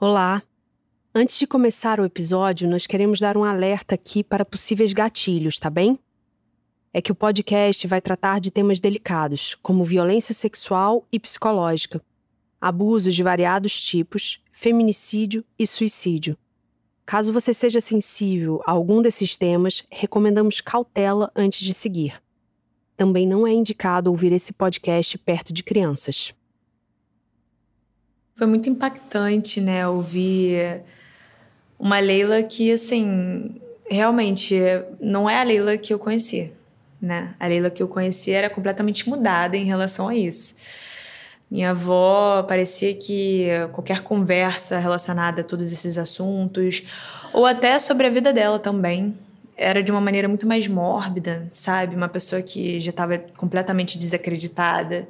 Olá! Antes de começar o episódio, nós queremos dar um alerta aqui para possíveis gatilhos, tá bem? É que o podcast vai tratar de temas delicados, como violência sexual e psicológica, abusos de variados tipos, feminicídio e suicídio. Caso você seja sensível a algum desses temas, recomendamos cautela antes de seguir. Também não é indicado ouvir esse podcast perto de crianças. Foi muito impactante, né, ouvir uma Leila que, assim, realmente não é a Leila que eu conheci, né? A Leila que eu conheci era completamente mudada em relação a isso. Minha avó parecia que qualquer conversa relacionada a todos esses assuntos, ou até sobre a vida dela também, era de uma maneira muito mais mórbida, sabe? Uma pessoa que já estava completamente desacreditada.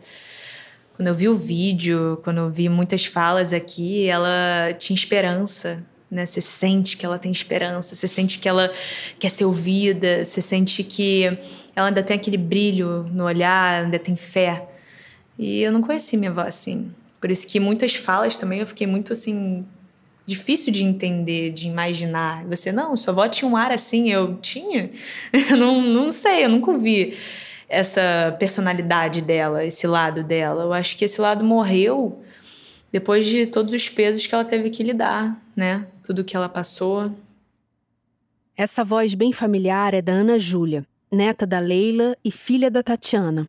Quando eu vi o vídeo, quando eu vi muitas falas aqui, ela tinha esperança, né? Você sente que ela tem esperança, você sente que ela quer ser ouvida, você sente que ela ainda tem aquele brilho no olhar, ainda tem fé. E eu não conheci minha avó assim. Por isso que muitas falas também eu fiquei muito assim difícil de entender, de imaginar. Você não, sua avó tinha um ar assim, eu tinha. Eu não, não sei, eu nunca vi essa personalidade dela, esse lado dela. Eu acho que esse lado morreu depois de todos os pesos que ela teve que lidar, né? Tudo que ela passou. Essa voz bem familiar é da Ana Júlia, neta da Leila e filha da Tatiana.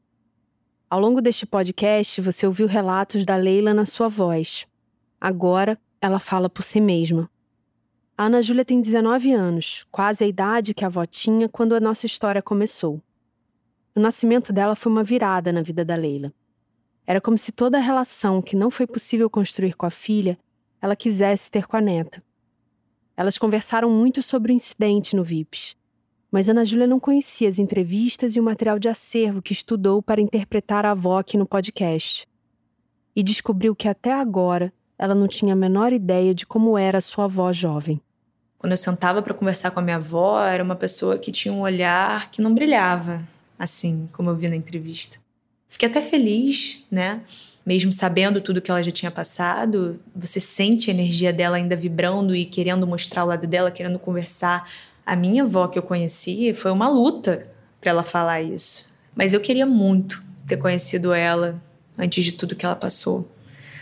Ao longo deste podcast, você ouviu relatos da Leila na sua voz. Agora, ela fala por si mesma. A Ana Júlia tem 19 anos, quase a idade que a avó tinha quando a nossa história começou. O nascimento dela foi uma virada na vida da Leila. Era como se toda a relação que não foi possível construir com a filha, ela quisesse ter com a neta. Elas conversaram muito sobre o incidente no VIPS, mas Ana Júlia não conhecia as entrevistas e o material de acervo que estudou para interpretar a avó aqui no podcast. E descobriu que até agora ela não tinha a menor ideia de como era sua avó jovem. Quando eu sentava para conversar com a minha avó, era uma pessoa que tinha um olhar que não brilhava, assim, como eu vi na entrevista. Fiquei até feliz, né? Mesmo sabendo tudo que ela já tinha passado, você sente a energia dela ainda vibrando e querendo mostrar o lado dela, querendo conversar, a minha avó que eu conheci foi uma luta para ela falar isso. Mas eu queria muito ter conhecido ela antes de tudo que ela passou.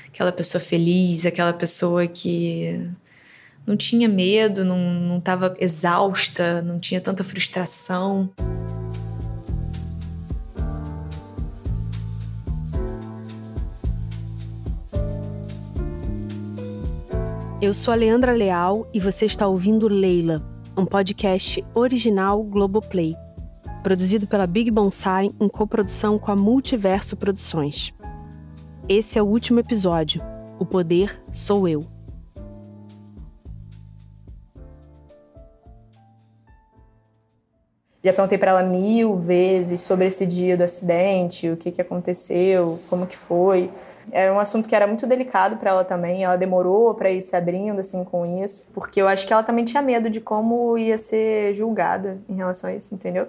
Aquela pessoa feliz, aquela pessoa que não tinha medo, não estava exausta, não tinha tanta frustração. Eu sou a Leandra Leal e você está ouvindo Leila um podcast original Globoplay, produzido pela Big Bonsai em coprodução com a Multiverso Produções. Esse é o último episódio. O poder sou eu. Já perguntei para ela mil vezes sobre esse dia do acidente, o que, que aconteceu, como que foi. Era um assunto que era muito delicado para ela também. Ela demorou para ir se abrindo assim com isso, porque eu acho que ela também tinha medo de como ia ser julgada em relação a isso, entendeu?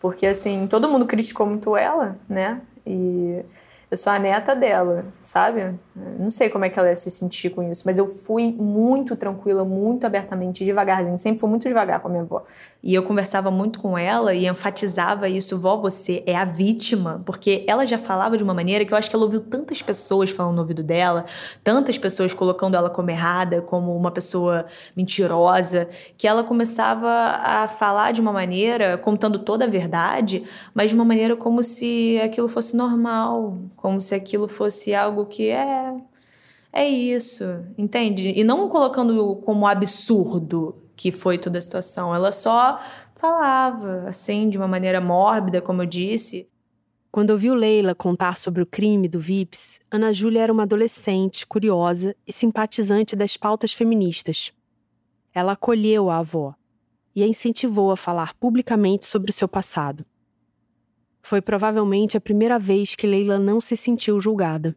Porque assim, todo mundo criticou muito ela, né? E eu sou a neta dela, sabe? Não sei como é que ela ia se sentir com isso, mas eu fui muito tranquila, muito abertamente, devagarzinho. Sempre fui muito devagar com a minha avó. E eu conversava muito com ela e enfatizava isso: vó, você é a vítima. Porque ela já falava de uma maneira que eu acho que ela ouviu tantas pessoas falando no ouvido dela, tantas pessoas colocando ela como errada, como uma pessoa mentirosa, que ela começava a falar de uma maneira, contando toda a verdade, mas de uma maneira como se aquilo fosse normal como se aquilo fosse algo que é é isso, entende? E não colocando como absurdo que foi toda a situação, ela só falava assim de uma maneira mórbida, como eu disse. Quando ouviu Leila contar sobre o crime do Vips, Ana Júlia era uma adolescente curiosa e simpatizante das pautas feministas. Ela acolheu a avó e a incentivou a falar publicamente sobre o seu passado. Foi provavelmente a primeira vez que Leila não se sentiu julgada.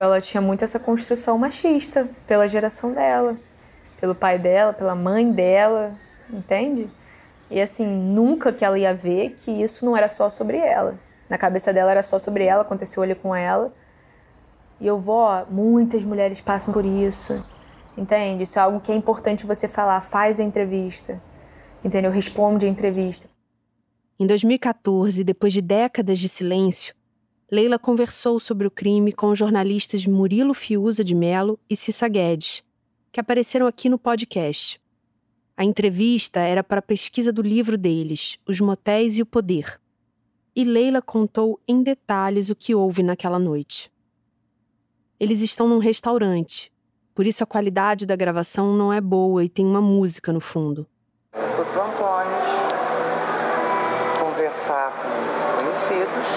Ela tinha muito essa construção machista pela geração dela, pelo pai dela, pela mãe dela, entende? E assim, nunca que ela ia ver que isso não era só sobre ela. Na cabeça dela era só sobre ela, aconteceu ali com ela. E eu vou, muitas mulheres passam por isso. entende? Isso é algo que é importante você falar. Faz a entrevista, entendeu? Responde a entrevista. Em 2014, depois de décadas de silêncio, Leila conversou sobre o crime com os jornalistas Murilo Fiuza de Melo e Cissa Guedes, que apareceram aqui no podcast. A entrevista era para a pesquisa do livro deles, Os Motéis e o Poder. E Leila contou em detalhes o que houve naquela noite. Eles estão num restaurante, por isso a qualidade da gravação não é boa e tem uma música no fundo. Fui para Antônio conversar com conhecidos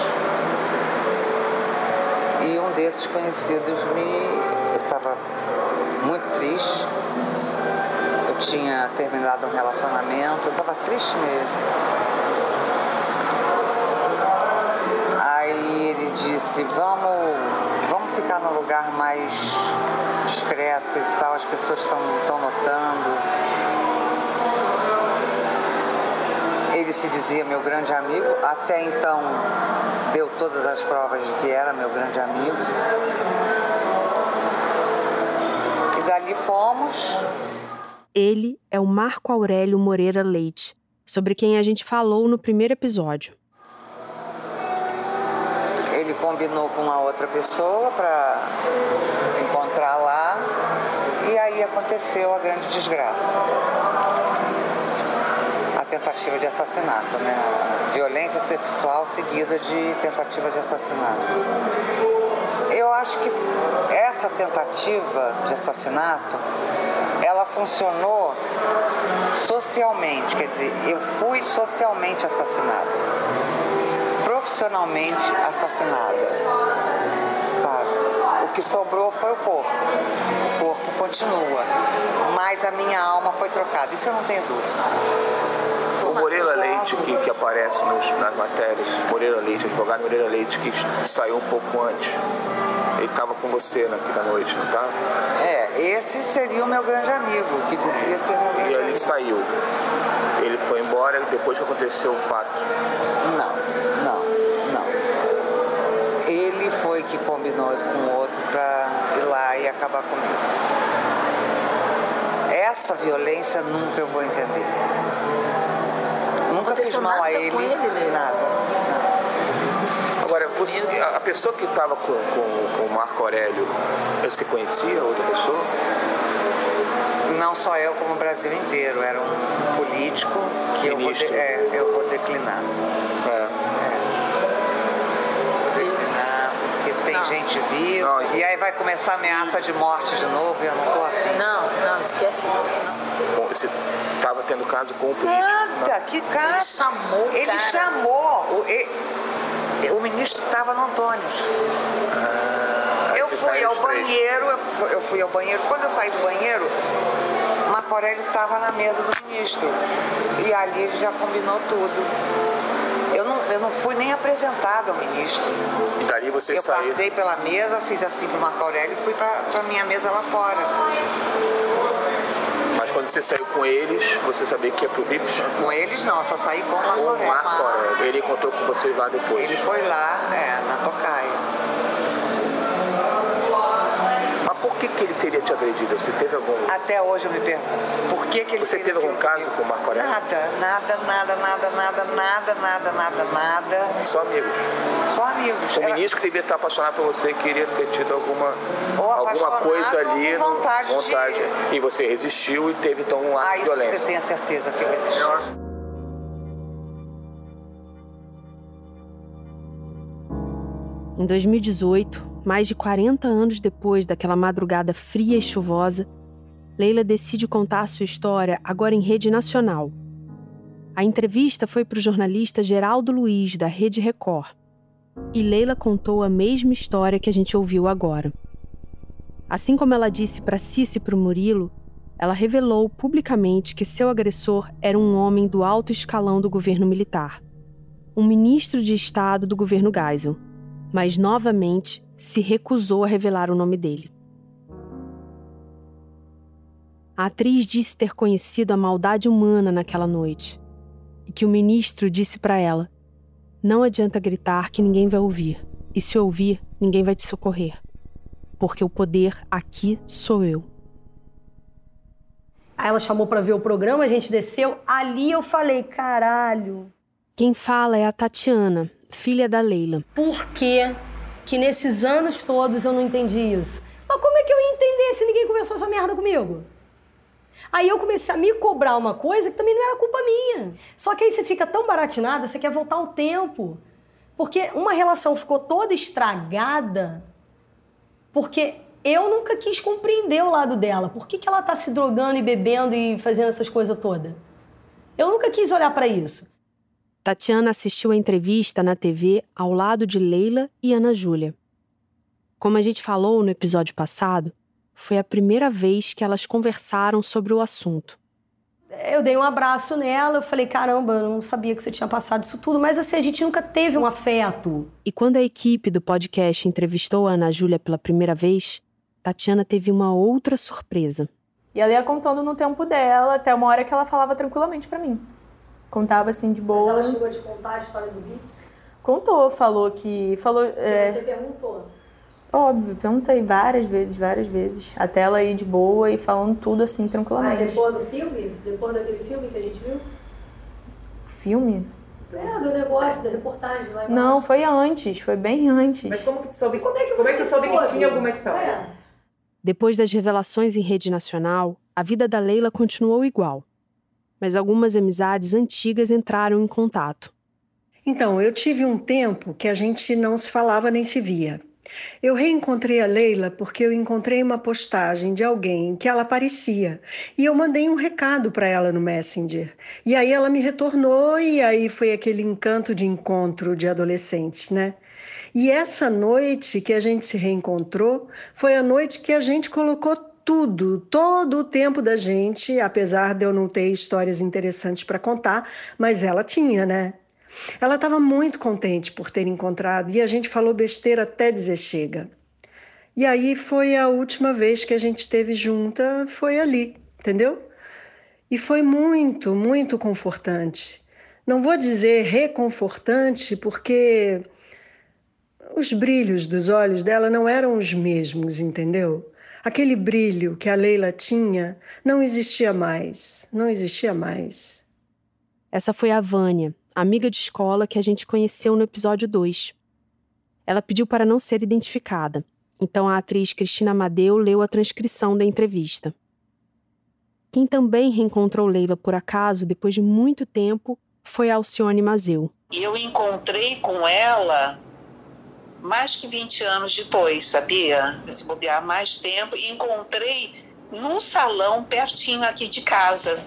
e um desses conhecidos me. Eu estava muito triste. Eu tinha terminado um relacionamento, eu estava triste mesmo. Aí ele disse, vamos, vamos ficar num lugar mais discreto e tal, as pessoas estão notando. Ele se dizia meu grande amigo, até então deu todas as provas de que era meu grande amigo. E dali fomos. Ele é o Marco Aurélio Moreira Leite, sobre quem a gente falou no primeiro episódio. Ele combinou com uma outra pessoa para encontrar lá e aí aconteceu a grande desgraça tentativa de assassinato, né? Violência sexual seguida de tentativa de assassinato. Eu acho que essa tentativa de assassinato, ela funcionou socialmente, quer dizer, eu fui socialmente assassinada, profissionalmente assassinada, sabe? O que sobrou foi o corpo. O corpo continua, mas a minha alma foi trocada. Isso eu não tenho dúvida. O Moreira Leite, que, que aparece nos, nas matérias, Moreira Leite, advogado Moreira Leite, que saiu um pouco antes. Ele estava com você naquela noite, não estava? É, esse seria o meu grande amigo, que dizia ser meu grande E ele amigo. saiu. Ele foi embora depois que aconteceu o fato. Não, não, não. Ele foi que combinou com o outro para ir lá e acabar comigo. Essa violência nunca eu vou entender fiz mal a ele, ele nada. Agora, você, a pessoa que estava com, com, com o Marco Aurélio, você conhecia outra pessoa? Não só eu, como o Brasil inteiro. Era um político que eu vou, de, é, eu vou declinar. É. é. Vou declinar, porque tem não. Gente viva. Não, e aí vai começar a ameaça de morte de novo e eu não estou afim. Não, não, esquece isso. Não. Você estava tendo caso com o político? Nada, que caso? Ele chamou, Ele cara. chamou. O, ele, o ministro estava no Antônio. Ah, eu fui ao banheiro, eu fui, eu fui ao banheiro. Quando eu saí do banheiro, Marco Aurélio estava na mesa do ministro. E ali ele já combinou tudo. Eu não, fui nem apresentado ao ministro. E dali você eu passei pela mesa, fiz assim para o Marco Aurélio e fui para a minha mesa lá fora. Mas quando você saiu com eles, você sabia que ia pro VIP? Com eles não, só saí com o Marco Aurélio. Com o Marco Aurélio. Ele encontrou com vocês lá depois? Ele foi lá, é, na Tocaia. Que, que ele teria te agredido? Você teve algum. Até hoje eu me pergunto. Por que, que ele Você teve algum caso com o Marco Aurélio? Nada, nada, nada, nada, nada, nada, nada, nada, nada. Só amigos. Só amigos. O Era... ministro que devia estar apaixonado por você queria ter tido alguma, ou alguma coisa ali. Ou vontade, no, vontade. De... E você resistiu e teve então um ato ah, de violência. Você tem a certeza que eu resisti. Em 2018, mais de 40 anos depois daquela madrugada fria e chuvosa, Leila decide contar sua história agora em rede nacional. A entrevista foi para o jornalista Geraldo Luiz, da Rede Record. E Leila contou a mesma história que a gente ouviu agora. Assim como ela disse para Cici e para o Murilo, ela revelou publicamente que seu agressor era um homem do alto escalão do governo militar, um ministro de Estado do governo Geisel, mas novamente se recusou a revelar o nome dele. A atriz disse ter conhecido a maldade humana naquela noite e que o ministro disse para ela: Não adianta gritar que ninguém vai ouvir, e se ouvir, ninguém vai te socorrer, porque o poder aqui sou eu. Aí ela chamou para ver o programa, a gente desceu. Ali eu falei, caralho. Quem fala é a Tatiana, filha da Leila. Por que que nesses anos todos eu não entendi isso? Mas como é que eu ia entender se ninguém conversou essa merda comigo? Aí eu comecei a me cobrar uma coisa que também não era culpa minha. Só que aí você fica tão baratinada, você quer voltar ao tempo. Porque uma relação ficou toda estragada porque eu nunca quis compreender o lado dela. Por que, que ela tá se drogando e bebendo e fazendo essas coisas todas? Eu nunca quis olhar para isso. Tatiana assistiu a entrevista na TV ao lado de Leila e Ana Júlia. Como a gente falou no episódio passado, foi a primeira vez que elas conversaram sobre o assunto. Eu dei um abraço nela, eu falei: caramba, eu não sabia que você tinha passado isso tudo, mas assim, a gente nunca teve um afeto. E quando a equipe do podcast entrevistou a Ana Júlia pela primeira vez, Tatiana teve uma outra surpresa. E ela ia contando no tempo dela, até uma hora que ela falava tranquilamente para mim. Contava assim de boa. Mas ela chegou a te contar a história do Vips? Contou, falou que. Falou, é... Você perguntou. Óbvio, perguntei várias vezes, várias vezes. Até ela ir de boa e falando tudo assim tranquilamente. Ah, depois do filme? Depois daquele filme que a gente viu? Filme? É, do negócio, da reportagem lá. Não, foi antes, foi bem antes. Mas como que tu soube, como é que, como é que, soube, soube que tinha alguma história? É. Depois das revelações em rede nacional, a vida da Leila continuou igual mas algumas amizades antigas entraram em contato. Então, eu tive um tempo que a gente não se falava nem se via. Eu reencontrei a Leila porque eu encontrei uma postagem de alguém que ela parecia e eu mandei um recado para ela no Messenger. E aí ela me retornou e aí foi aquele encanto de encontro de adolescentes, né? E essa noite que a gente se reencontrou foi a noite que a gente colocou tudo, todo o tempo da gente, apesar de eu não ter histórias interessantes para contar, mas ela tinha, né? Ela estava muito contente por ter encontrado e a gente falou besteira até dizer chega. E aí foi a última vez que a gente esteve junta, foi ali, entendeu? E foi muito, muito confortante. Não vou dizer reconfortante, porque os brilhos dos olhos dela não eram os mesmos, entendeu? Aquele brilho que a Leila tinha não existia mais, não existia mais. Essa foi a Vânia, amiga de escola que a gente conheceu no episódio 2. Ela pediu para não ser identificada, então a atriz Cristina Amadeu leu a transcrição da entrevista. Quem também reencontrou Leila por acaso depois de muito tempo foi Alcione Mazeu. Eu encontrei com ela mais que 20 anos depois, sabia? Se bobear mais tempo, e encontrei num salão pertinho aqui de casa.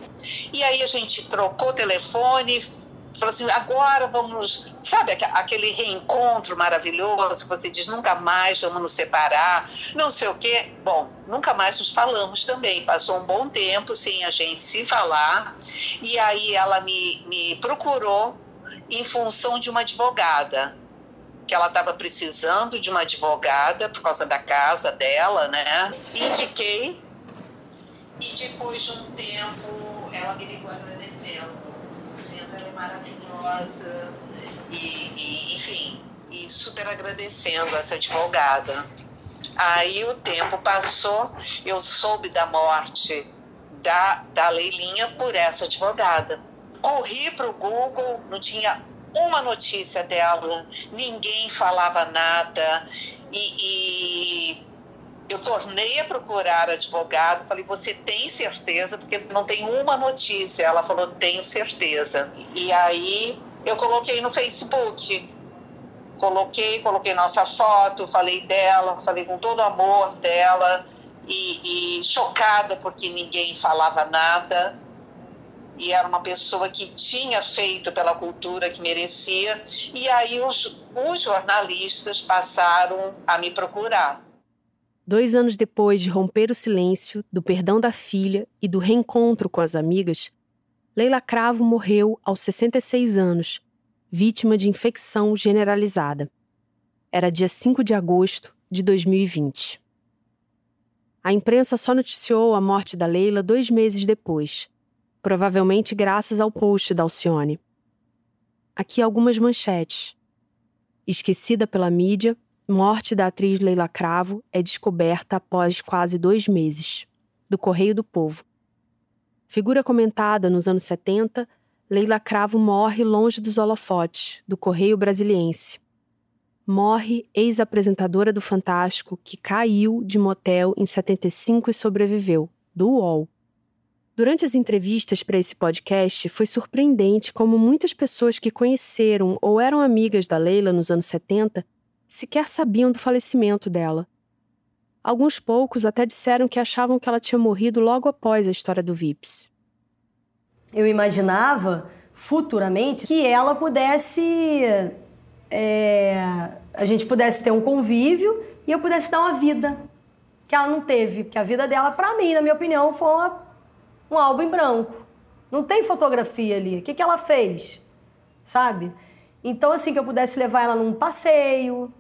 E aí a gente trocou telefone, falou assim, agora vamos, sabe aquele reencontro maravilhoso, que você diz, nunca mais vamos nos separar, não sei o quê. Bom, nunca mais nos falamos também, passou um bom tempo sem a gente se falar, e aí ela me, me procurou em função de uma advogada que ela estava precisando de uma advogada por causa da casa dela, né? Indiquei e depois de um tempo ela me ligou agradecendo, dizendo ela maravilhosa e, e enfim, e super agradecendo essa advogada. Aí o tempo passou, eu soube da morte da, da Leilinha por essa advogada. Corri para o Google, não tinha uma notícia dela, ninguém falava nada e, e eu tornei a procurar advogado, falei, você tem certeza? Porque não tem uma notícia. Ela falou, tenho certeza. E aí eu coloquei no Facebook. Coloquei, coloquei nossa foto, falei dela, falei com todo o amor dela e, e chocada porque ninguém falava nada e era uma pessoa que tinha feito pela cultura que merecia. E aí os, os jornalistas passaram a me procurar. Dois anos depois de romper o silêncio, do perdão da filha e do reencontro com as amigas, Leila Cravo morreu aos 66 anos, vítima de infecção generalizada. Era dia 5 de agosto de 2020. A imprensa só noticiou a morte da Leila dois meses depois, provavelmente graças ao post da Alcione. Aqui algumas manchetes. Esquecida pela mídia, morte da atriz Leila Cravo é descoberta após quase dois meses. Do Correio do Povo. Figura comentada nos anos 70, Leila Cravo morre longe dos holofotes, do Correio Brasiliense. Morre ex-apresentadora do Fantástico que caiu de motel em 75 e sobreviveu, do UOL. Durante as entrevistas para esse podcast, foi surpreendente como muitas pessoas que conheceram ou eram amigas da Leila nos anos 70 sequer sabiam do falecimento dela. Alguns poucos até disseram que achavam que ela tinha morrido logo após a história do Vips. Eu imaginava futuramente que ela pudesse. É, a gente pudesse ter um convívio e eu pudesse dar uma vida que ela não teve. Porque a vida dela, para mim, na minha opinião, foi uma, um álbum em branco. Não tem fotografia ali. O que, que ela fez? Sabe? Então, assim, que eu pudesse levar ela num passeio,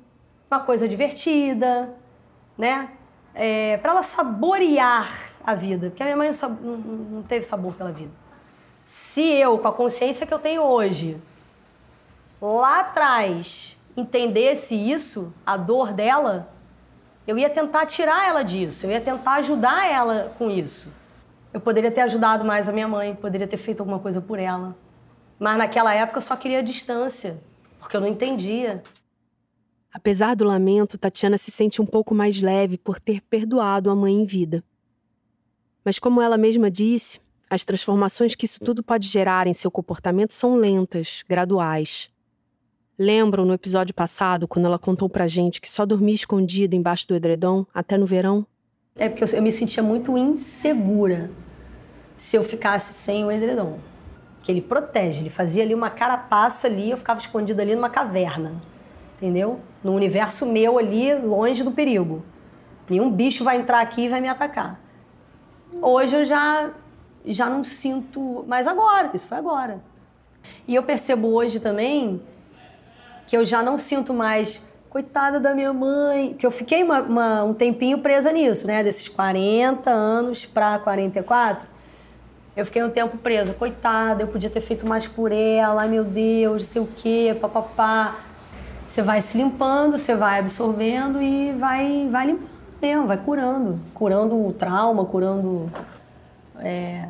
uma coisa divertida, né? É, para ela saborear a vida, porque a minha mãe não, não, não teve sabor pela vida. Se eu, com a consciência que eu tenho hoje, lá atrás, entendesse isso, a dor dela, eu ia tentar tirar ela disso, eu ia tentar ajudar ela com isso. Eu poderia ter ajudado mais a minha mãe, poderia ter feito alguma coisa por ela. Mas naquela época eu só queria distância, porque eu não entendia. Apesar do lamento, Tatiana se sente um pouco mais leve por ter perdoado a mãe em vida. Mas, como ela mesma disse, as transformações que isso tudo pode gerar em seu comportamento são lentas, graduais. Lembram no episódio passado, quando ela contou pra gente que só dormia escondida embaixo do edredom até no verão? É porque eu, me sentia muito insegura se eu ficasse sem o edredom. Que ele protege, ele fazia ali uma carapaça ali, eu ficava escondida ali numa caverna entendeu? No universo meu ali, longe do perigo. Nenhum bicho vai entrar aqui e vai me atacar. Hoje eu já já não sinto, mas agora, isso foi agora. E eu percebo hoje também que eu já não sinto mais coitada da minha mãe, que eu fiquei uma, uma, um tempinho presa nisso, né? Desses 40 anos para 44. Eu fiquei um tempo presa, coitada, eu podia ter feito mais por ela, ai meu Deus, não sei o quê, papapá. Você vai se limpando, você vai absorvendo e vai, vai limpando mesmo, vai curando. Curando o trauma, curando. É...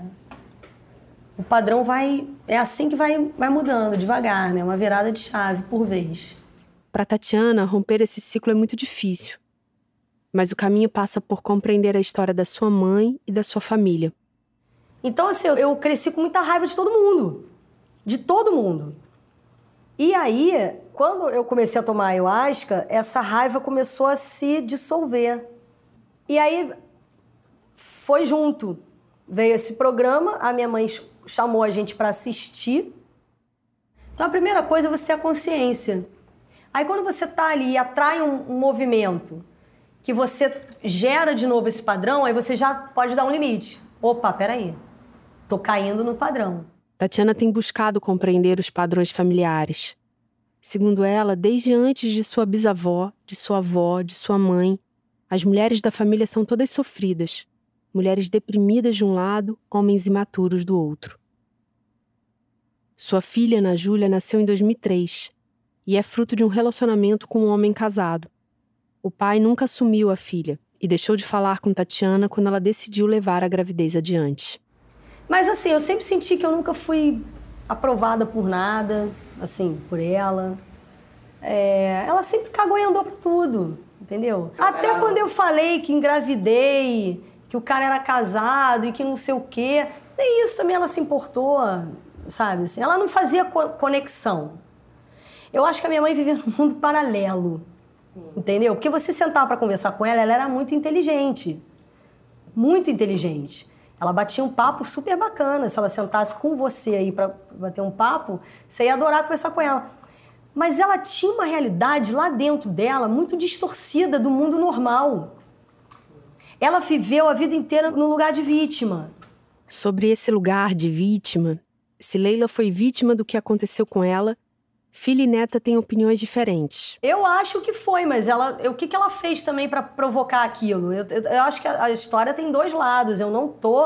O padrão vai. É assim que vai, vai mudando, devagar, né? Uma virada de chave por vez. Para Tatiana, romper esse ciclo é muito difícil. Mas o caminho passa por compreender a história da sua mãe e da sua família. Então, assim, eu cresci com muita raiva de todo mundo. De todo mundo. E aí, quando eu comecei a tomar ayahuasca, essa raiva começou a se dissolver. E aí foi junto. Veio esse programa, a minha mãe chamou a gente para assistir. Então a primeira coisa é você ter a consciência. Aí quando você está ali e atrai um, um movimento que você gera de novo esse padrão, aí você já pode dar um limite. Opa, peraí. Tô caindo no padrão. Tatiana tem buscado compreender os padrões familiares. Segundo ela, desde antes de sua bisavó, de sua avó, de sua mãe, as mulheres da família são todas sofridas, mulheres deprimidas de um lado, homens imaturos do outro. Sua filha, Ana Júlia, nasceu em 2003 e é fruto de um relacionamento com um homem casado. O pai nunca assumiu a filha e deixou de falar com Tatiana quando ela decidiu levar a gravidez adiante. Mas assim, eu sempre senti que eu nunca fui aprovada por nada, assim, por ela. É, ela sempre cagou e andou pra tudo, entendeu? Até quando eu falei que engravidei, que o cara era casado e que não sei o quê, nem isso também ela se importou, sabe? Assim, ela não fazia conexão. Eu acho que a minha mãe vivia num mundo paralelo, Sim. entendeu? Porque você sentar para conversar com ela, ela era muito inteligente. Muito inteligente. Ela batia um papo super bacana. Se ela sentasse com você aí para bater um papo, você ia adorar conversar com ela. Mas ela tinha uma realidade lá dentro dela muito distorcida do mundo normal. Ela viveu a vida inteira no lugar de vítima. Sobre esse lugar de vítima, se Leila foi vítima do que aconteceu com ela, filha e neta têm opiniões diferentes. Eu acho que foi, mas ela, o que, que ela fez também para provocar aquilo? Eu, eu, eu, acho que a, a, história tem dois lados. Eu não tô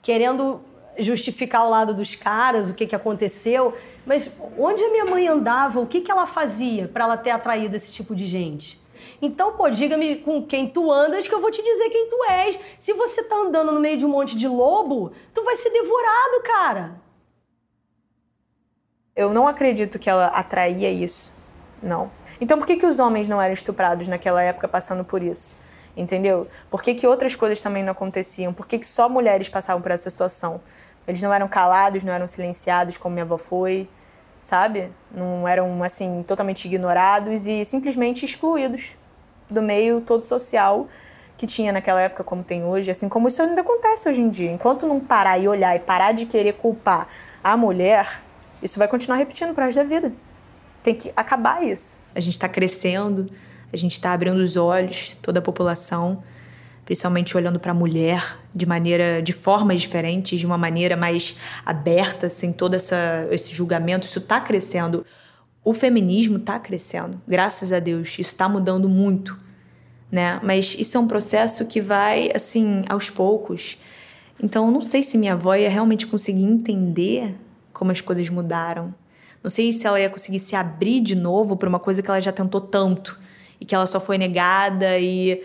querendo justificar o lado dos caras, o que, que aconteceu, mas onde a minha mãe andava, o que, que ela fazia para ela ter atraído esse tipo de gente? Então, pô, diga-me com quem tu andas que eu vou te dizer quem tu és. Se você tá andando no meio de um monte de lobo, tu vai ser devorado, cara. Eu não acredito que ela atraía isso. Não. Então por que, que os homens não eram estuprados naquela época passando por isso? Entendeu? Por que, que outras coisas também não aconteciam? Por que, que só mulheres passavam por essa situação? Eles não eram calados, não eram silenciados como minha avó foi, sabe? Não eram, assim, totalmente ignorados e simplesmente excluídos do meio todo social que tinha naquela época, como tem hoje, assim como isso ainda acontece hoje em dia. Enquanto não parar e olhar e parar de querer culpar a mulher, isso vai continuar repetindo pro resto da vida. Tem que acabar isso. A gente está crescendo, a gente está abrindo os olhos, toda a população, principalmente olhando para a mulher de maneira, de formas diferentes, de uma maneira mais aberta, sem todo essa, esse julgamento. Isso está crescendo. O feminismo está crescendo, graças a Deus. Isso está mudando muito, né? Mas isso é um processo que vai assim aos poucos. Então, não sei se minha avó ia realmente conseguir entender como as coisas mudaram. Não sei se ela ia conseguir se abrir de novo para uma coisa que ela já tentou tanto e que ela só foi negada e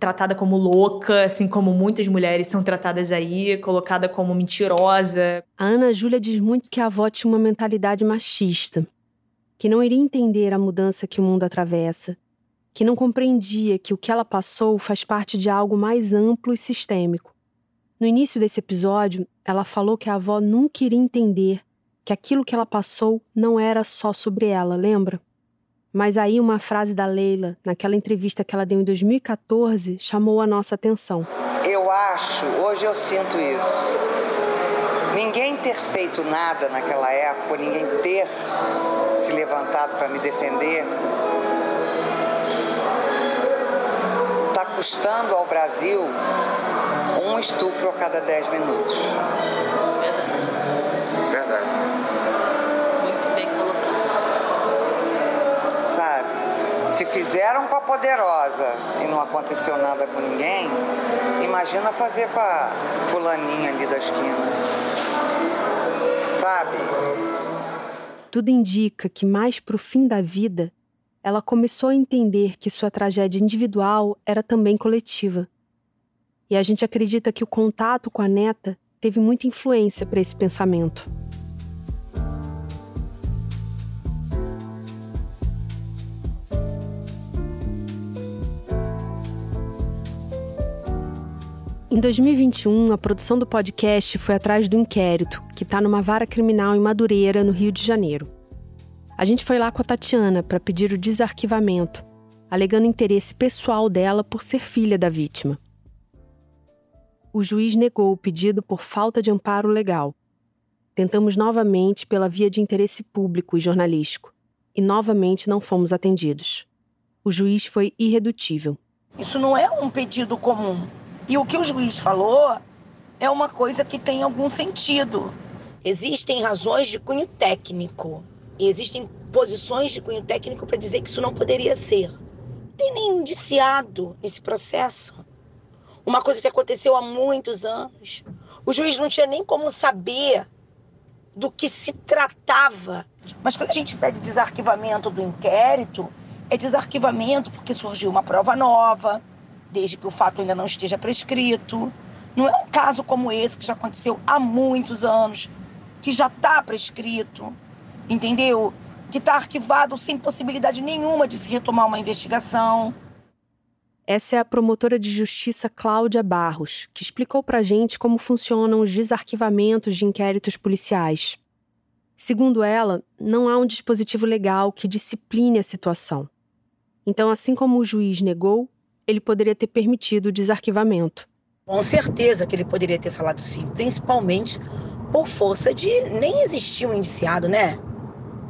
tratada como louca, assim como muitas mulheres são tratadas aí, colocada como mentirosa. A Ana Júlia diz muito que a avó tinha uma mentalidade machista, que não iria entender a mudança que o mundo atravessa, que não compreendia que o que ela passou faz parte de algo mais amplo e sistêmico. No início desse episódio, ela falou que a avó nunca iria entender que aquilo que ela passou não era só sobre ela, lembra? Mas aí uma frase da Leila, naquela entrevista que ela deu em 2014, chamou a nossa atenção. Eu acho, hoje eu sinto isso. Ninguém ter feito nada naquela época, ninguém ter se levantado para me defender, está custando ao Brasil um estupro a cada 10 minutos. Se fizeram com a poderosa e não aconteceu nada com ninguém, imagina fazer com a fulaninha ali da esquina. Sabe? Tudo indica que mais pro fim da vida, ela começou a entender que sua tragédia individual era também coletiva. E a gente acredita que o contato com a neta teve muita influência para esse pensamento. Em 2021, a produção do podcast foi atrás do inquérito, que está numa vara criminal em Madureira, no Rio de Janeiro. A gente foi lá com a Tatiana para pedir o desarquivamento, alegando interesse pessoal dela por ser filha da vítima. O juiz negou o pedido por falta de amparo legal. Tentamos novamente pela via de interesse público e jornalístico, e novamente não fomos atendidos. O juiz foi irredutível. Isso não é um pedido comum e o que o juiz falou é uma coisa que tem algum sentido. Existem razões de cunho técnico. E existem posições de cunho técnico para dizer que isso não poderia ser. Não tem nem indiciado nesse processo. Uma coisa que aconteceu há muitos anos. O juiz não tinha nem como saber do que se tratava. Mas quando a gente pede desarquivamento do inquérito, é desarquivamento porque surgiu uma prova nova, desde que o fato ainda não esteja prescrito. Não é um caso como esse que já aconteceu há muitos anos, que já está prescrito, entendeu? Que está arquivado sem possibilidade nenhuma de se retomar uma investigação. Essa é a promotora de justiça Cláudia Barros, que explicou para gente como funcionam os desarquivamentos de inquéritos policiais. Segundo ela, não há um dispositivo legal que discipline a situação. Então, assim como o juiz negou, ele poderia ter permitido o desarquivamento. Com certeza que ele poderia ter falado sim, principalmente por força de nem existir um indiciado, né?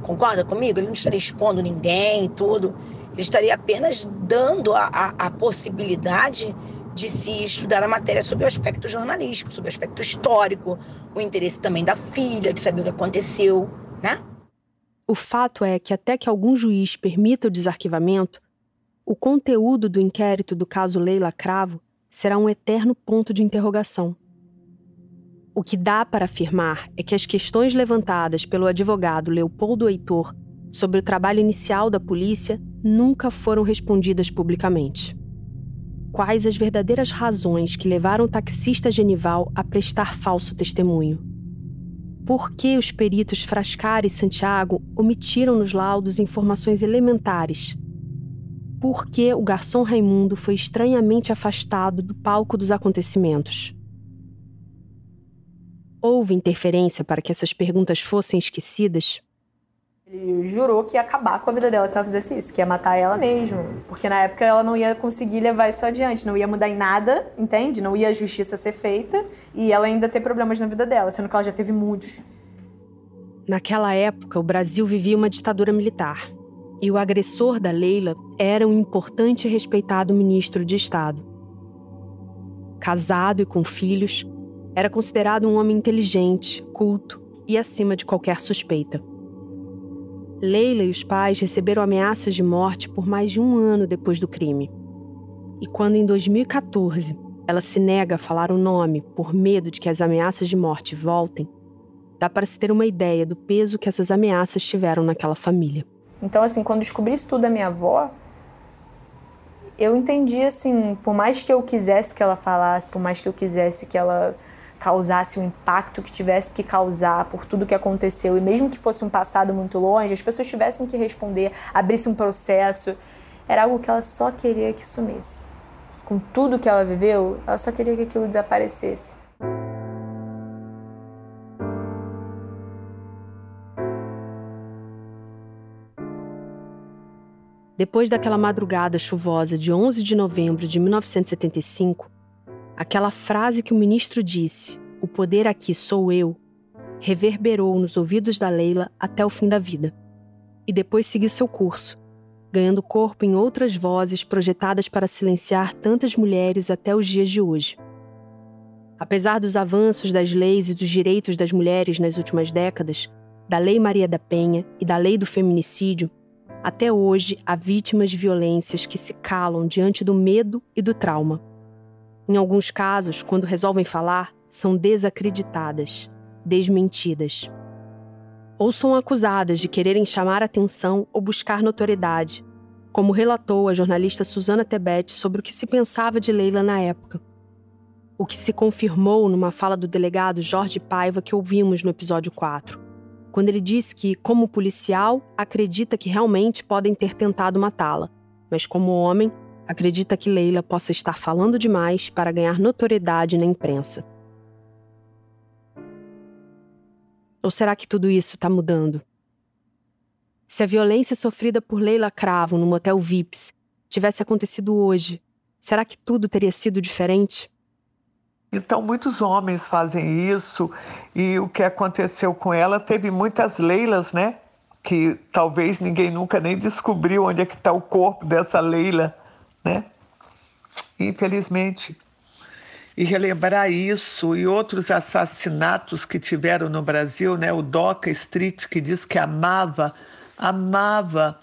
Concorda comigo? Ele não estaria expondo ninguém e tudo. Ele estaria apenas dando a, a, a possibilidade de se estudar a matéria sob o aspecto jornalístico, sob o aspecto histórico, o interesse também da filha, de saber o que aconteceu, né? O fato é que até que algum juiz permita o desarquivamento, o conteúdo do inquérito do caso Leila Cravo será um eterno ponto de interrogação. O que dá para afirmar é que as questões levantadas pelo advogado Leopoldo Heitor sobre o trabalho inicial da polícia nunca foram respondidas publicamente. Quais as verdadeiras razões que levaram o taxista Genival a prestar falso testemunho? Por que os peritos Frascar e Santiago omitiram nos laudos informações elementares? Por que o garçom Raimundo foi estranhamente afastado do palco dos acontecimentos? Houve interferência para que essas perguntas fossem esquecidas? Ele jurou que ia acabar com a vida dela se ela fizesse isso, que ia matar ela mesmo. Porque na época ela não ia conseguir levar isso adiante, não ia mudar em nada, entende? Não ia a justiça ser feita e ela ainda ter problemas na vida dela, sendo que ela já teve muitos. Naquela época, o Brasil vivia uma ditadura militar. E o agressor da Leila era um importante e respeitado ministro de Estado. Casado e com filhos, era considerado um homem inteligente, culto e acima de qualquer suspeita. Leila e os pais receberam ameaças de morte por mais de um ano depois do crime. E quando, em 2014, ela se nega a falar o nome por medo de que as ameaças de morte voltem, dá para se ter uma ideia do peso que essas ameaças tiveram naquela família. Então, assim, quando descobri isso tudo da minha avó, eu entendi, assim, por mais que eu quisesse que ela falasse, por mais que eu quisesse que ela causasse o impacto que tivesse que causar por tudo que aconteceu, e mesmo que fosse um passado muito longe, as pessoas tivessem que responder, abrisse um processo, era algo que ela só queria que sumisse. Com tudo que ela viveu, ela só queria que aquilo desaparecesse. Depois daquela madrugada chuvosa de 11 de novembro de 1975, Aquela frase que o ministro disse, o poder aqui sou eu, reverberou nos ouvidos da Leila até o fim da vida. E depois seguiu seu curso, ganhando corpo em outras vozes projetadas para silenciar tantas mulheres até os dias de hoje. Apesar dos avanços das leis e dos direitos das mulheres nas últimas décadas, da Lei Maria da Penha e da Lei do Feminicídio, até hoje há vítimas de violências que se calam diante do medo e do trauma. Em alguns casos, quando resolvem falar, são desacreditadas, desmentidas. Ou são acusadas de quererem chamar atenção ou buscar notoriedade, como relatou a jornalista Susana Tebet sobre o que se pensava de Leila na época. O que se confirmou numa fala do delegado Jorge Paiva que ouvimos no episódio 4, quando ele disse que, como policial, acredita que realmente podem ter tentado matá-la, mas como homem, acredita que Leila possa estar falando demais para ganhar notoriedade na imprensa. Ou será que tudo isso está mudando? Se a violência sofrida por Leila Cravo no motel Vips tivesse acontecido hoje, será que tudo teria sido diferente? Então, muitos homens fazem isso e o que aconteceu com ela teve muitas Leilas, né? Que talvez ninguém nunca nem descobriu onde é que está o corpo dessa Leila né? Infelizmente. E relembrar isso e outros assassinatos que tiveram no Brasil, né? O Doca Street, que diz que amava, amava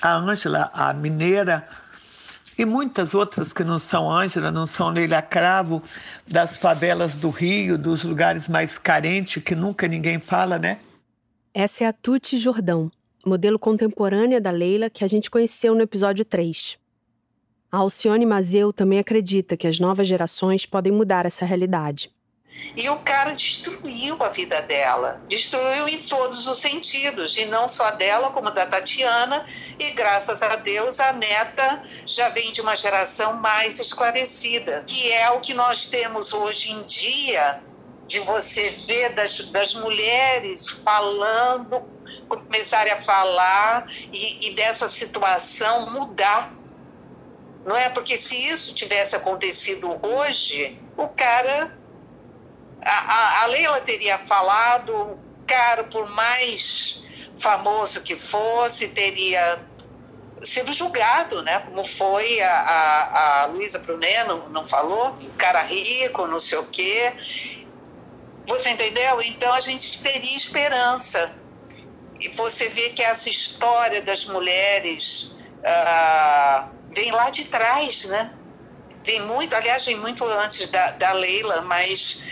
a Ângela, a mineira, e muitas outras que não são Ângela, não são Leila Cravo, das favelas do Rio, dos lugares mais carentes, que nunca ninguém fala, né? Essa é a Tuti Jordão, modelo contemporânea da Leila que a gente conheceu no episódio 3. A Alcione Mazeu também acredita que as novas gerações podem mudar essa realidade. E o cara destruiu a vida dela, destruiu em todos os sentidos, e não só dela, como da Tatiana, e graças a Deus a neta já vem de uma geração mais esclarecida, que é o que nós temos hoje em dia, de você ver das, das mulheres falando, começarem a falar e, e dessa situação mudar não é? Porque se isso tivesse acontecido hoje, o cara. A, a, a Leila teria falado, o cara, por mais famoso que fosse, teria sido julgado, né? Como foi a, a, a Luísa Brunet, não, falou? O cara rico, não sei o quê. Você entendeu? Então a gente teria esperança. E você vê que essa história das mulheres. Ah, vem lá de trás, né? Vem muito, aliás, vem muito antes da, da Leila, mas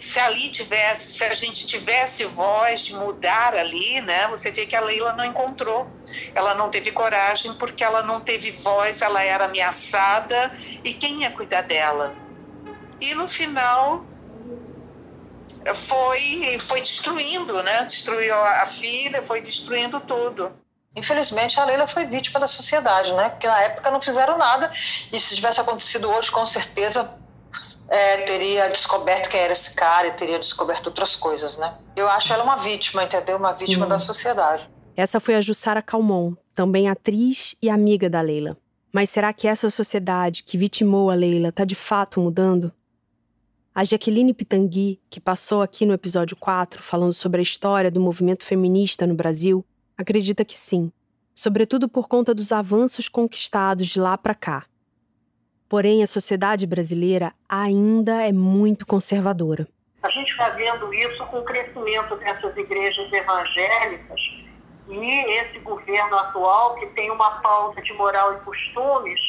se ali tivesse, se a gente tivesse voz de mudar ali, né? Você vê que a Leila não encontrou. Ela não teve coragem porque ela não teve voz, ela era ameaçada e quem ia cuidar dela? E no final foi foi destruindo, né? Destruiu a filha, foi destruindo tudo. Infelizmente, a Leila foi vítima da sociedade, né? Que na época não fizeram nada. E se tivesse acontecido hoje, com certeza é, teria descoberto quem era esse cara e teria descoberto outras coisas, né? Eu acho ela uma vítima, entendeu? Uma Sim. vítima da sociedade. Essa foi a Jussara Calmon, também atriz e amiga da Leila. Mas será que essa sociedade que vitimou a Leila está de fato mudando? A Jaqueline Pitangui, que passou aqui no episódio 4 falando sobre a história do movimento feminista no Brasil, acredita que sim, sobretudo por conta dos avanços conquistados de lá para cá. Porém, a sociedade brasileira ainda é muito conservadora. A gente está vendo isso com o crescimento dessas igrejas evangélicas e esse governo atual que tem uma pauta de moral e costumes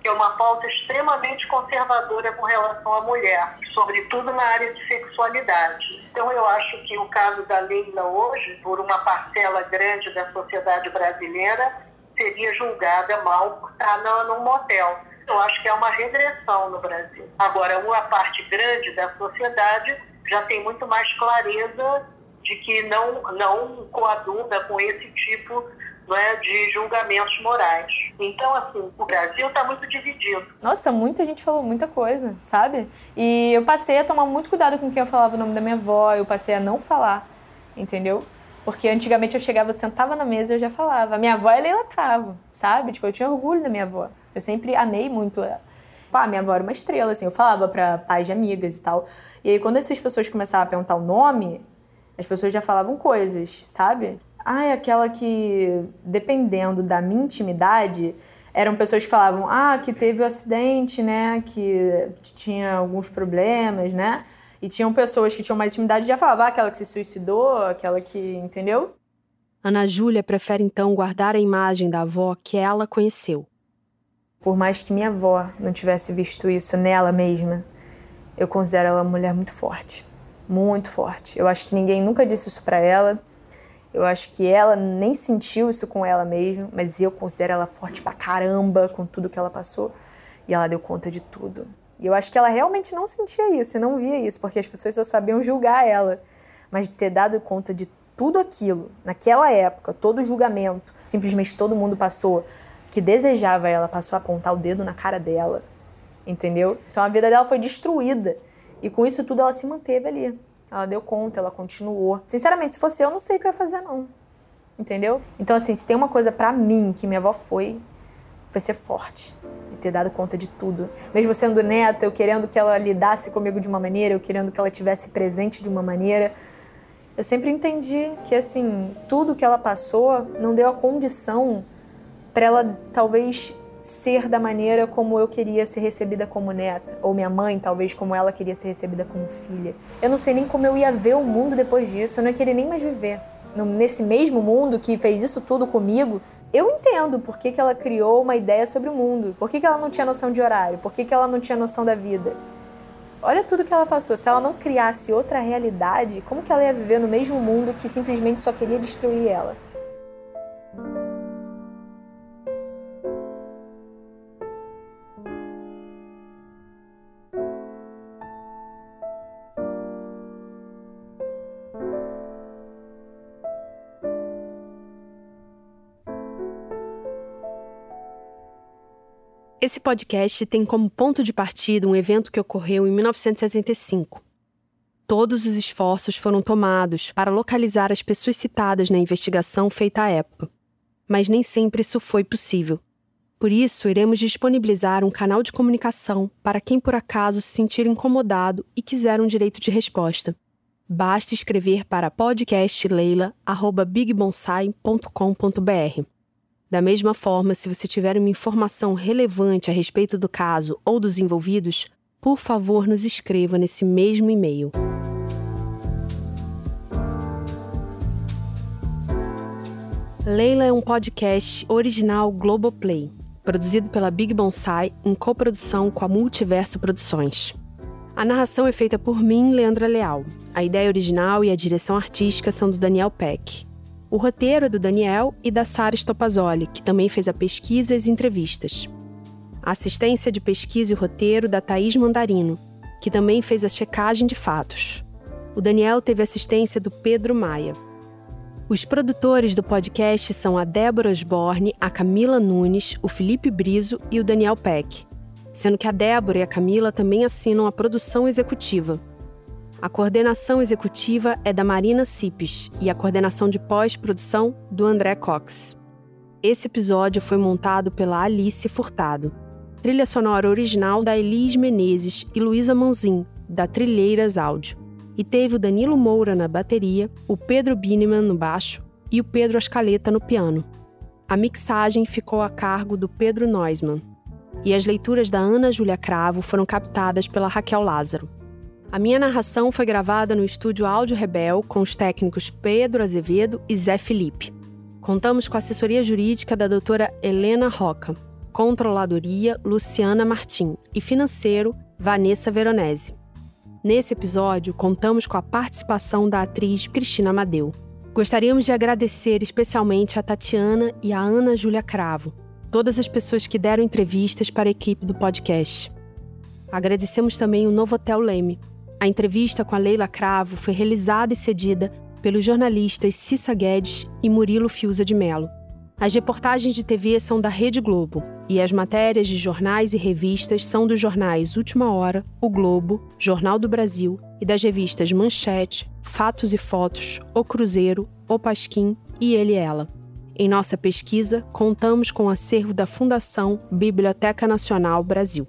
que é uma pauta extremamente conservadora com relação à mulher, sobretudo na área de sexualidade. Então, eu acho que o caso da Leila hoje, por uma parcela grande da sociedade brasileira, seria julgada mal por estar num motel. Eu acho que é uma regressão no Brasil. Agora, uma parte grande da sociedade já tem muito mais clareza de que não, não coaduna com esse tipo né, de julgamentos morais. Então, assim, o Brasil está muito dividido. Nossa, muita gente falou muita coisa, sabe? E eu passei a tomar muito cuidado com quem eu falava o nome da minha avó, eu passei a não falar, entendeu? Porque antigamente eu chegava, sentava na mesa e eu já falava. Minha avó é Leila Cravo, sabe? Tipo, eu tinha orgulho da minha avó. Eu sempre amei muito ela. Ah, minha avó era uma estrela, assim. Eu falava para pais de amigas e tal. E aí, quando essas pessoas começavam a perguntar o nome, as pessoas já falavam coisas, sabe? Ah, é aquela que, dependendo da minha intimidade, eram pessoas que falavam, ah, que teve o um acidente, né? Que tinha alguns problemas, né? E tinham pessoas que tinham mais intimidade e já falavam, ah, aquela que se suicidou, aquela que. Entendeu? Ana Júlia prefere então guardar a imagem da avó que ela conheceu. Por mais que minha avó não tivesse visto isso nela mesma, eu considero ela uma mulher muito forte. Muito forte. Eu acho que ninguém nunca disse isso para ela. Eu acho que ela nem sentiu isso com ela mesma, mas eu considero ela forte pra caramba com tudo que ela passou. E ela deu conta de tudo. E eu acho que ela realmente não sentia isso e não via isso, porque as pessoas só sabiam julgar ela. Mas ter dado conta de tudo aquilo, naquela época, todo julgamento, simplesmente todo mundo passou, que desejava ela, passou a apontar o dedo na cara dela. Entendeu? Então a vida dela foi destruída. E com isso tudo ela se manteve ali. Ela deu conta, ela continuou. Sinceramente, se fosse eu, não sei o que eu ia fazer, não. Entendeu? Então, assim, se tem uma coisa para mim que minha avó foi, foi ser forte e ter dado conta de tudo. Mesmo sendo neta, eu querendo que ela lidasse comigo de uma maneira, eu querendo que ela tivesse presente de uma maneira. Eu sempre entendi que, assim, tudo que ela passou não deu a condição para ela, talvez, ser da maneira como eu queria ser recebida como neta, ou minha mãe, talvez, como ela queria ser recebida como filha. Eu não sei nem como eu ia ver o mundo depois disso, eu não ia querer nem mais viver. Nesse mesmo mundo que fez isso tudo comigo, eu entendo por que, que ela criou uma ideia sobre o mundo, por que, que ela não tinha noção de horário, por que, que ela não tinha noção da vida. Olha tudo que ela passou. Se ela não criasse outra realidade, como que ela ia viver no mesmo mundo que simplesmente só queria destruir ela? Esse podcast tem como ponto de partida um evento que ocorreu em 1975. Todos os esforços foram tomados para localizar as pessoas citadas na investigação feita à época, mas nem sempre isso foi possível. Por isso, iremos disponibilizar um canal de comunicação para quem por acaso se sentir incomodado e quiser um direito de resposta. Basta escrever para podcastleila@bigbonsai.com.br. Da mesma forma, se você tiver uma informação relevante a respeito do caso ou dos envolvidos, por favor, nos escreva nesse mesmo e-mail. Leila é um podcast original Globoplay, produzido pela Big Bonsai em coprodução com a Multiverso Produções. A narração é feita por mim, Leandra Leal. A ideia original e a direção artística são do Daniel Peck. O roteiro é do Daniel e da Sara Stopazoli, que também fez a pesquisa e as entrevistas. A assistência de pesquisa e roteiro da Thaís Mandarino, que também fez a checagem de fatos. O Daniel teve assistência do Pedro Maia. Os produtores do podcast são a Débora Osborne, a Camila Nunes, o Felipe Brizo e o Daniel Peck, sendo que a Débora e a Camila também assinam a produção executiva. A coordenação executiva é da Marina Cipes e a coordenação de pós-produção do André Cox. Esse episódio foi montado pela Alice Furtado. Trilha sonora original da Elis Menezes e Luísa Manzin, da Trilheiras Áudio e teve o Danilo Moura na bateria, o Pedro Bineman no baixo e o Pedro Ascaleta no piano. A mixagem ficou a cargo do Pedro Neusmann e as leituras da Ana Júlia Cravo foram captadas pela Raquel Lázaro. A minha narração foi gravada no estúdio Áudio Rebel com os técnicos Pedro Azevedo e Zé Felipe. Contamos com a assessoria jurídica da doutora Helena Roca, controladoria Luciana Martim e financeiro Vanessa Veronese. Nesse episódio, contamos com a participação da atriz Cristina Amadeu. Gostaríamos de agradecer especialmente a Tatiana e a Ana Júlia Cravo, todas as pessoas que deram entrevistas para a equipe do podcast. Agradecemos também o Novotel Leme. A entrevista com a Leila Cravo foi realizada e cedida pelos jornalistas Cissa Guedes e Murilo Fiuza de Mello. As reportagens de TV são da Rede Globo e as matérias de jornais e revistas são dos jornais Última Hora, O Globo, Jornal do Brasil e das revistas Manchete, Fatos e Fotos, O Cruzeiro, O Pasquim e Ele e Ela. Em nossa pesquisa, contamos com o acervo da Fundação Biblioteca Nacional Brasil.